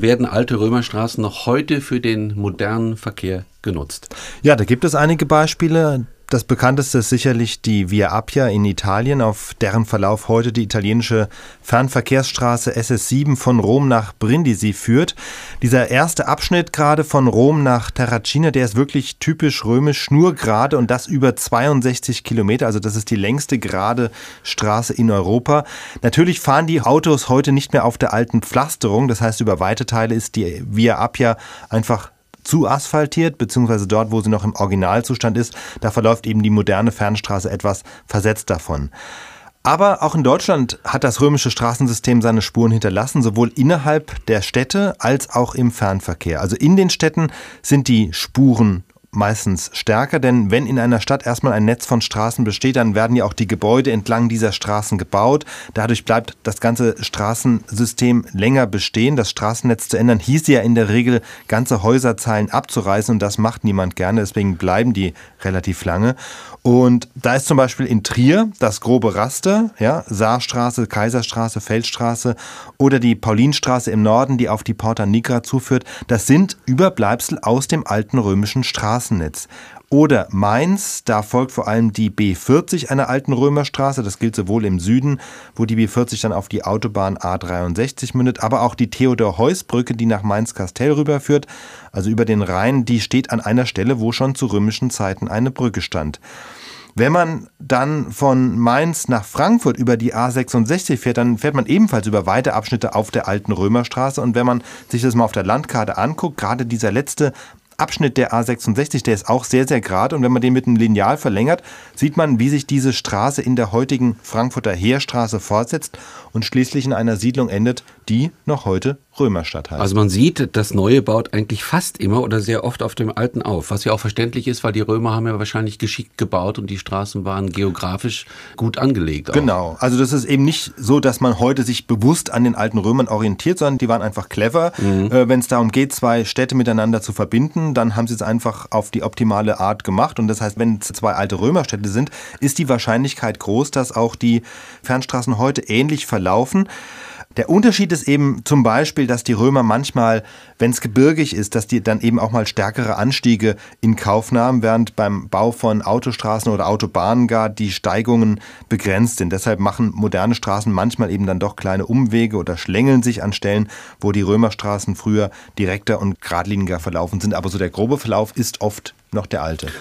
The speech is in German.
Werden alte Römerstraßen noch heute für den modernen Verkehr genutzt? Ja, da gibt es einige Beispiele. Das bekannteste ist sicherlich die Via Appia in Italien, auf deren Verlauf heute die italienische Fernverkehrsstraße SS7 von Rom nach Brindisi führt. Dieser erste Abschnitt gerade von Rom nach Terracina, der ist wirklich typisch römisch, schnurgerade und das über 62 Kilometer. Also das ist die längste gerade Straße in Europa. Natürlich fahren die Autos heute nicht mehr auf der alten Pflasterung. Das heißt, über weite Teile ist die Via Appia einfach zu asphaltiert, beziehungsweise dort, wo sie noch im Originalzustand ist, da verläuft eben die moderne Fernstraße etwas versetzt davon. Aber auch in Deutschland hat das römische Straßensystem seine Spuren hinterlassen, sowohl innerhalb der Städte als auch im Fernverkehr. Also in den Städten sind die Spuren meistens stärker, denn wenn in einer Stadt erstmal ein Netz von Straßen besteht, dann werden ja auch die Gebäude entlang dieser Straßen gebaut. Dadurch bleibt das ganze Straßensystem länger bestehen. Das Straßennetz zu ändern hieß ja in der Regel, ganze Häuserzeilen abzureißen und das macht niemand gerne, deswegen bleiben die relativ lange. Und da ist zum Beispiel in Trier das grobe Raster, ja, Saarstraße, Kaiserstraße, Feldstraße oder die Paulinstraße im Norden, die auf die Porta Nigra zuführt. Das sind Überbleibsel aus dem alten römischen Straßennetz. Oder Mainz, da folgt vor allem die B40 einer alten Römerstraße. Das gilt sowohl im Süden, wo die B40 dann auf die Autobahn A63 mündet, aber auch die Theodor-Heuss-Brücke, die nach Mainz-Kastell rüberführt, also über den Rhein, die steht an einer Stelle, wo schon zu römischen Zeiten eine Brücke stand. Wenn man dann von Mainz nach Frankfurt über die A66 fährt, dann fährt man ebenfalls über weite Abschnitte auf der alten Römerstraße. Und wenn man sich das mal auf der Landkarte anguckt, gerade dieser letzte Abschnitt der A66, der ist auch sehr, sehr gerade. Und wenn man den mit einem Lineal verlängert, sieht man, wie sich diese Straße in der heutigen Frankfurter Heerstraße fortsetzt und schließlich in einer Siedlung endet, die noch heute Römerstadt heißt. Also man sieht, das Neue baut eigentlich fast immer oder sehr oft auf dem Alten auf, was ja auch verständlich ist, weil die Römer haben ja wahrscheinlich geschickt gebaut und die Straßen waren geografisch gut angelegt. Auch. Genau, also das ist eben nicht so, dass man heute sich bewusst an den alten Römern orientiert, sondern die waren einfach clever. Mhm. Äh, Wenn es darum geht, zwei Städte miteinander zu verbinden, dann haben sie es einfach auf die optimale Art gemacht. Und das heißt, wenn es zwei alte Römerstädte sind, ist die Wahrscheinlichkeit groß, dass auch die Fernstraßen heute ähnlich verlaufen. Der Unterschied ist eben zum Beispiel, dass die Römer manchmal, wenn es gebirgig ist, dass die dann eben auch mal stärkere Anstiege in Kauf nahmen, während beim Bau von Autostraßen oder Autobahnen gar die Steigungen begrenzt sind. Deshalb machen moderne Straßen manchmal eben dann doch kleine Umwege oder schlängeln sich an Stellen, wo die Römerstraßen früher direkter und geradliniger verlaufen sind. Aber so der grobe Verlauf ist oft noch der alte.